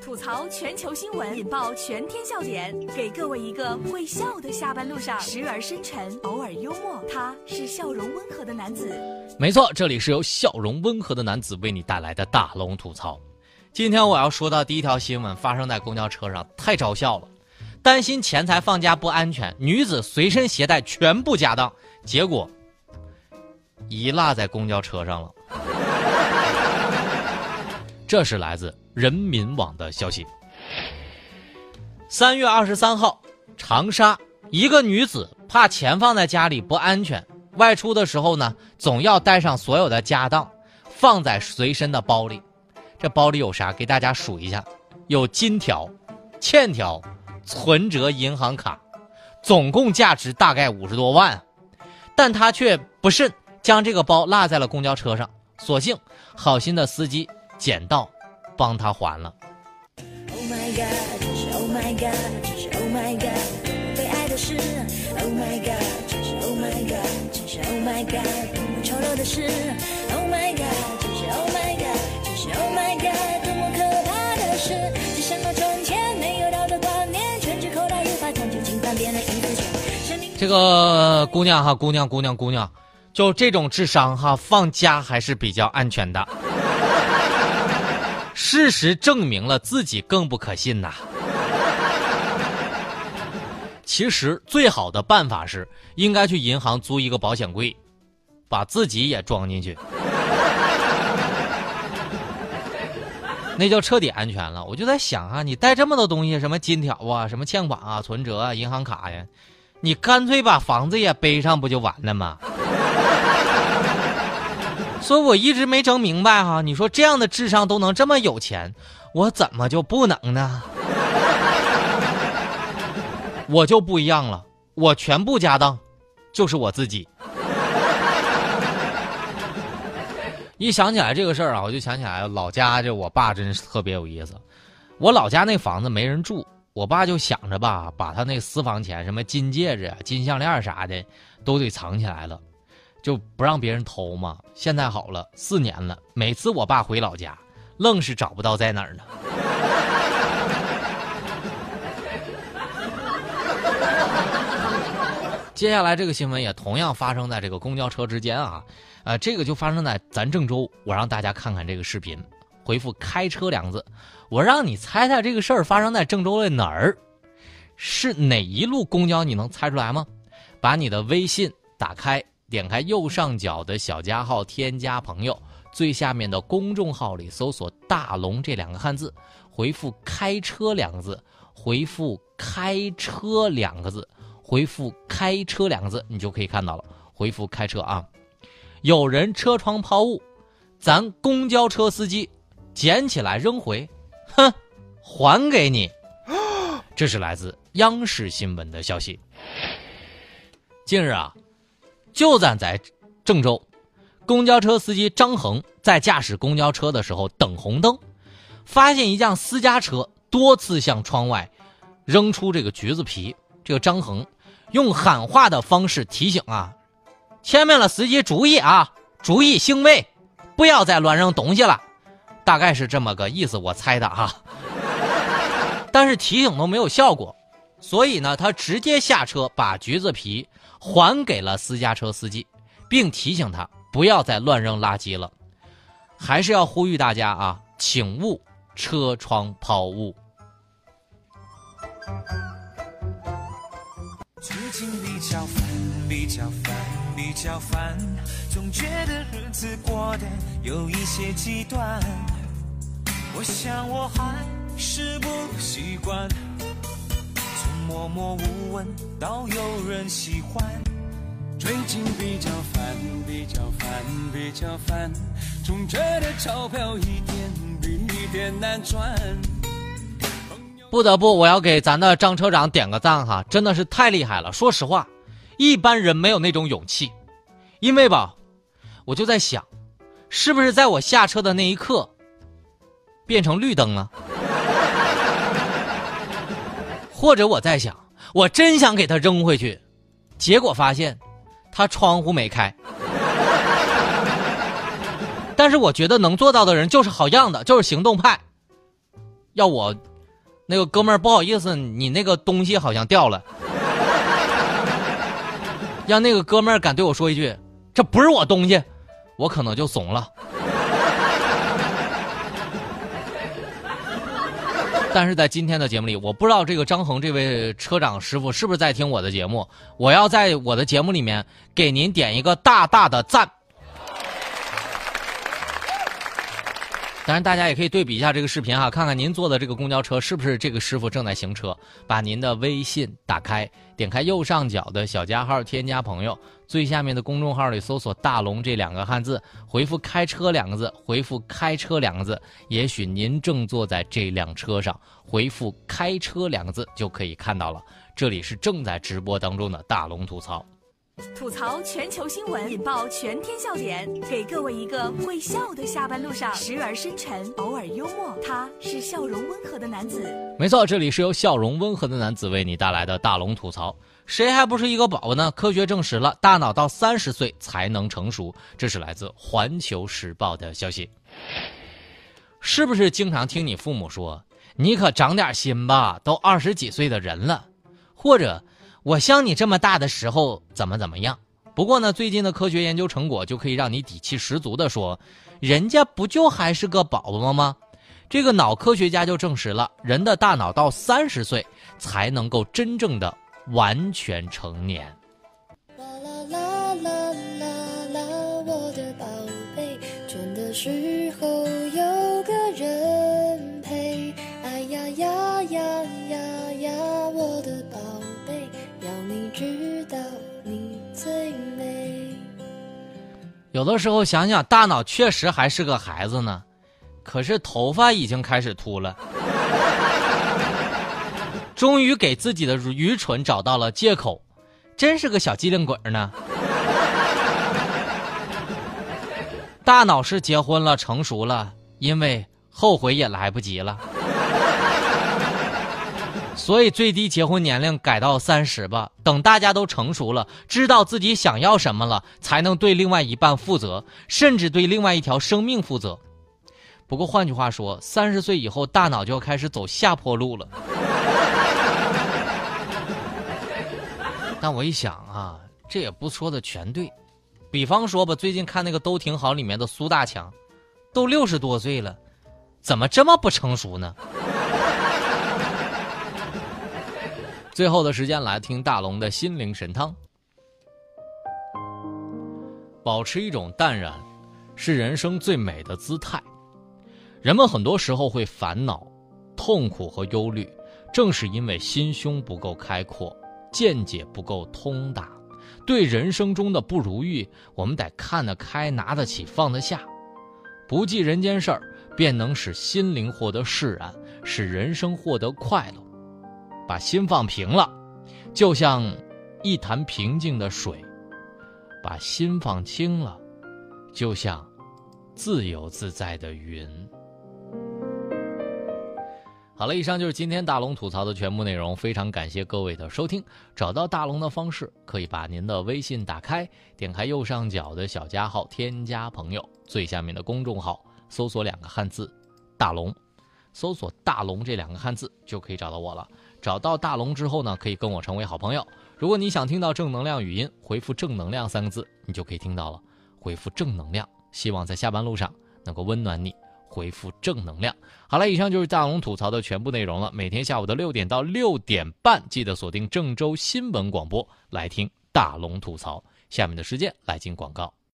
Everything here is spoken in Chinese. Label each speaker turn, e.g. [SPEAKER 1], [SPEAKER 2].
[SPEAKER 1] 吐槽全球新闻，引爆全天笑点，给各位一个会笑的下班路上，时而深沉，偶尔幽默。他是笑容温和的男子。
[SPEAKER 2] 没错，这里是由笑容温和的男子为你带来的大龙吐槽。今天我要说到第一条新闻，发生在公交车上，太招笑了。担心钱财放家不安全，女子随身携带全部家当，结果遗落在公交车上了。这是来自人民网的消息。三月二十三号，长沙一个女子怕钱放在家里不安全，外出的时候呢，总要带上所有的家当，放在随身的包里。这包里有啥？给大家数一下：有金条、欠条、存折、银行卡，总共价值大概五十多万。但她却不慎将这个包落在了公交车上，所幸好心的司机。捡到，帮他还了。这个姑娘哈，姑娘姑娘姑娘，就这种智商哈，放家还是比较安全的。事实证明了自己更不可信呐。其实最好的办法是，应该去银行租一个保险柜，把自己也装进去，那就彻底安全了。我就在想啊，你带这么多东西，什么金条啊，什么欠款啊，存折啊，银行卡呀，你干脆把房子也背上不就完了吗？所以我一直没整明白哈，你说这样的智商都能这么有钱，我怎么就不能呢？我就不一样了，我全部家当，就是我自己。一想起来这个事儿啊，我就想起来老家这我爸真是特别有意思。我老家那房子没人住，我爸就想着吧，把他那私房钱，什么金戒指、金项链啥的，都得藏起来了。就不让别人偷嘛。现在好了，四年了，每次我爸回老家，愣是找不到在哪儿呢。接下来这个新闻也同样发生在这个公交车之间啊，呃，这个就发生在咱郑州。我让大家看看这个视频，回复“开车”两字，我让你猜猜这个事儿发生在郑州的哪儿，是哪一路公交？你能猜出来吗？把你的微信打开。点开右上角的小加号，添加朋友，最下面的公众号里搜索“大龙”这两个汉字，回复“开车”两个字，回复“开车”两个字，回复“开车”两个字，你就可以看到了。回复“开车”啊，有人车窗抛物，咱公交车司机捡起来扔回，哼，还给你。这是来自央视新闻的消息。近日啊。就站在郑州，公交车司机张恒在驾驶公交车的时候等红灯，发现一辆私家车多次向窗外扔出这个橘子皮。这个张恒用喊话的方式提醒啊，前面的司机注意啊，注意行为，不要再乱扔东西了。大概是这么个意思，我猜的哈。但是提醒都没有效果，所以呢，他直接下车把橘子皮。还给了私家车司机，并提醒他不要再乱扔垃圾了。还是要呼吁大家啊，请勿车窗抛物。最近比较烦，比较烦，比较烦，总觉得日子过得有一些极端。我想我还是不习惯。默默无闻到有人喜欢。最近比较烦比较烦比较烦。总觉得钞票一点比一点难赚。不得不我要给咱的张车长点个赞哈真的是太厉害了。说实话一般人没有那种勇气。因为吧我就在想是不是在我下车的那一刻变成绿灯了？或者我在想，我真想给他扔回去，结果发现他窗户没开。但是我觉得能做到的人就是好样的，就是行动派。要我那个哥们儿不好意思，你那个东西好像掉了。让那个哥们儿敢对我说一句“这不是我东西”，我可能就怂了。但是在今天的节目里，我不知道这个张恒这位车长师傅是不是在听我的节目。我要在我的节目里面给您点一个大大的赞。当然，大家也可以对比一下这个视频哈，看看您坐的这个公交车是不是这个师傅正在行车。把您的微信打开，点开右上角的小加号，添加朋友，最下面的公众号里搜索“大龙”这两个汉字，回复“开车”两个字，回复“开车”两个字，也许您正坐在这辆车上，回复“开车”两个字就可以看到了。这里是正在直播当中的大龙吐槽。
[SPEAKER 1] 吐槽全球新闻，引爆全天笑点，给各位一个会笑的下班路上，时而深沉，偶尔幽默。他是笑容温和的男子。
[SPEAKER 2] 没错，这里是由笑容温和的男子为你带来的大龙吐槽。谁还不是一个宝宝呢？科学证实了，大脑到三十岁才能成熟。这是来自《环球时报》的消息。是不是经常听你父母说：“你可长点心吧，都二十几岁的人了？”或者？我像你这么大的时候怎么怎么样？不过呢，最近的科学研究成果就可以让你底气十足的说，人家不就还是个宝宝吗？这个脑科学家就证实了，人的大脑到三十岁才能够真正的完全成年。啦啦啦啦啦啦，我的宝贝，倦的时候最美。有的时候想想，大脑确实还是个孩子呢，可是头发已经开始秃了。终于给自己的愚蠢找到了借口，真是个小机灵鬼呢。大脑是结婚了，成熟了，因为后悔也来不及了。所以最低结婚年龄改到三十吧，等大家都成熟了，知道自己想要什么了，才能对另外一半负责，甚至对另外一条生命负责。不过换句话说，三十岁以后大脑就要开始走下坡路了。但我一想啊，这也不说的全对。比方说吧，最近看那个都挺好里面的苏大强，都六十多岁了，怎么这么不成熟呢？最后的时间来听大龙的心灵神汤。保持一种淡然，是人生最美的姿态。人们很多时候会烦恼、痛苦和忧虑，正是因为心胸不够开阔，见解不够通达。对人生中的不如意，我们得看得开、拿得起、放得下，不计人间事儿，便能使心灵获得释然，使人生获得快乐。把心放平了，就像一潭平静的水；把心放轻了，就像自由自在的云。好了，以上就是今天大龙吐槽的全部内容。非常感谢各位的收听。找到大龙的方式，可以把您的微信打开，点开右上角的小加号，添加朋友，最下面的公众号搜索两个汉字“大龙”，搜索“大龙”这两个汉字就可以找到我了。找到大龙之后呢，可以跟我成为好朋友。如果你想听到正能量语音，回复“正能量”三个字，你就可以听到了。回复“正能量”，希望在下班路上能够温暖你。回复“正能量”。好了，以上就是大龙吐槽的全部内容了。每天下午的六点到六点半，记得锁定郑州新闻广播来听大龙吐槽。下面的时间来进广告。